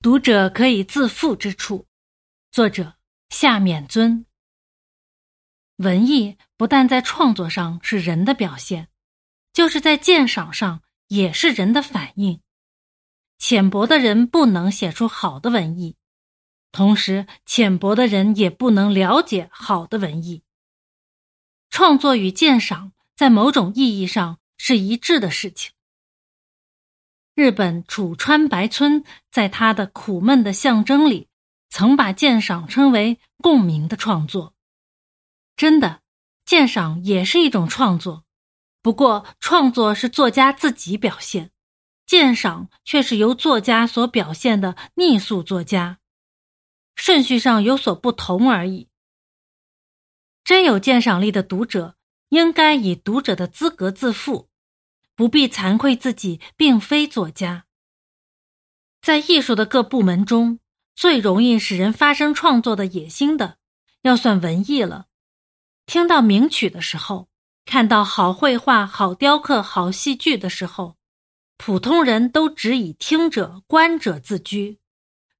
读者可以自负之处。作者夏勉尊。文艺不但在创作上是人的表现，就是在鉴赏上也是人的反应。浅薄的人不能写出好的文艺，同时浅薄的人也不能了解好的文艺。创作与鉴赏在某种意义上是一致的事情。日本楚川白村在他的《苦闷的象征》里，曾把鉴赏称为共鸣的创作。真的，鉴赏也是一种创作，不过创作是作家自己表现，鉴赏却是由作家所表现的逆塑作家，顺序上有所不同而已。真有鉴赏力的读者，应该以读者的资格自负。不必惭愧自己并非作家。在艺术的各部门中，最容易使人发生创作的野心的，要算文艺了。听到名曲的时候，看到好绘画、好雕刻、好戏剧的时候，普通人都只以听者、观者自居，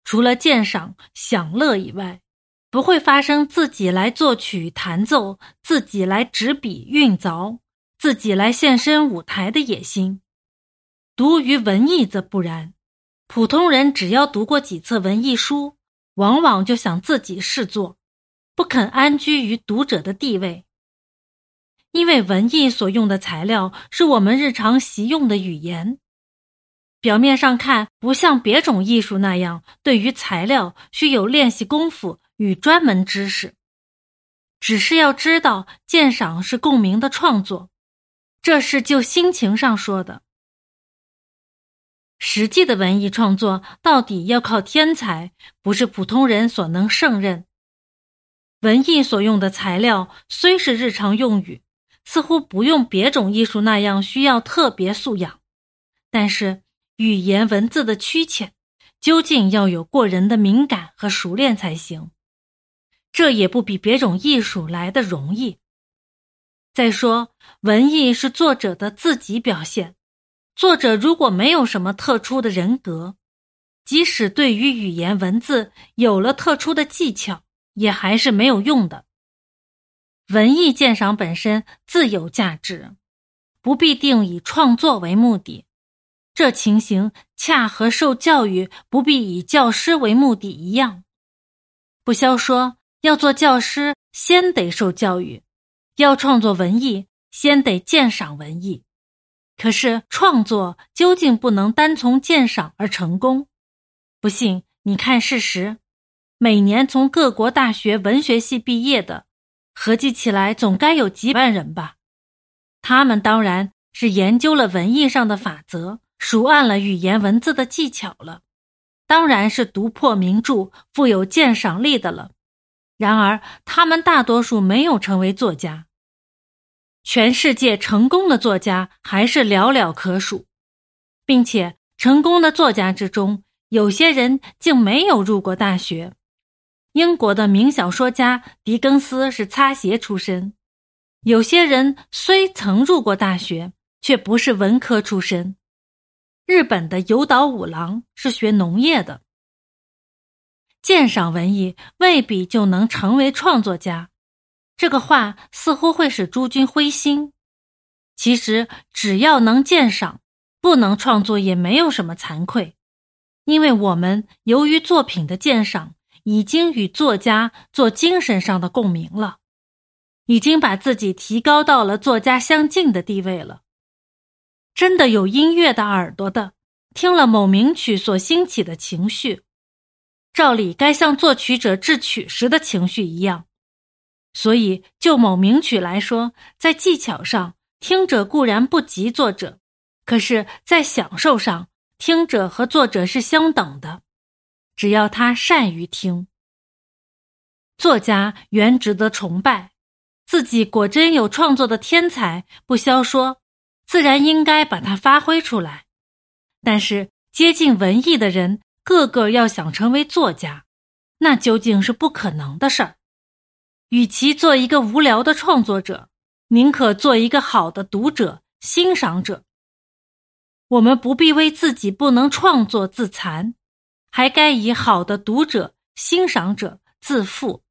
除了鉴赏、享乐以外，不会发生自己来作曲、弹奏，自己来执笔、运凿。自己来现身舞台的野心，读于文艺则不然。普通人只要读过几册文艺书，往往就想自己试作，不肯安居于读者的地位。因为文艺所用的材料是我们日常习用的语言，表面上看不像别种艺术那样，对于材料需有练习功夫与专门知识。只是要知道，鉴赏是共鸣的创作。这是就心情上说的，实际的文艺创作到底要靠天才，不是普通人所能胜任。文艺所用的材料虽是日常用语，似乎不用别种艺术那样需要特别素养，但是语言文字的曲浅，究竟要有过人的敏感和熟练才行。这也不比别种艺术来的容易。再说，文艺是作者的自己表现。作者如果没有什么特殊的人格，即使对于语言文字有了特殊的技巧，也还是没有用的。文艺鉴赏本身自有价值，不必定以创作为目的。这情形恰和受教育不必以教师为目的一样。不消说，要做教师，先得受教育。要创作文艺，先得鉴赏文艺。可是创作究竟不能单从鉴赏而成功。不信，你看事实：每年从各国大学文学系毕业的，合计起来总该有几万人吧？他们当然是研究了文艺上的法则，熟谙了语言文字的技巧了，当然是读破名著、富有鉴赏力的了。然而，他们大多数没有成为作家。全世界成功的作家还是寥寥可数，并且成功的作家之中，有些人竟没有入过大学。英国的名小说家狄更斯是擦鞋出身，有些人虽曾入过大学，却不是文科出身。日本的有岛五郎是学农业的。鉴赏文艺未必就能成为创作家。这个话似乎会使诸君灰心。其实，只要能鉴赏，不能创作也没有什么惭愧，因为我们由于作品的鉴赏，已经与作家做精神上的共鸣了，已经把自己提高到了作家相近的地位了。真的有音乐的耳朵的，听了某名曲所兴起的情绪，照理该像作曲者制曲时的情绪一样。所以，就某名曲来说，在技巧上，听者固然不及作者；可是，在享受上，听者和作者是相等的。只要他善于听，作家原值得崇拜。自己果真有创作的天才，不消说，自然应该把它发挥出来。但是，接近文艺的人，个个要想成为作家，那究竟是不可能的事儿。与其做一个无聊的创作者，宁可做一个好的读者、欣赏者。我们不必为自己不能创作自残，还该以好的读者、欣赏者自负。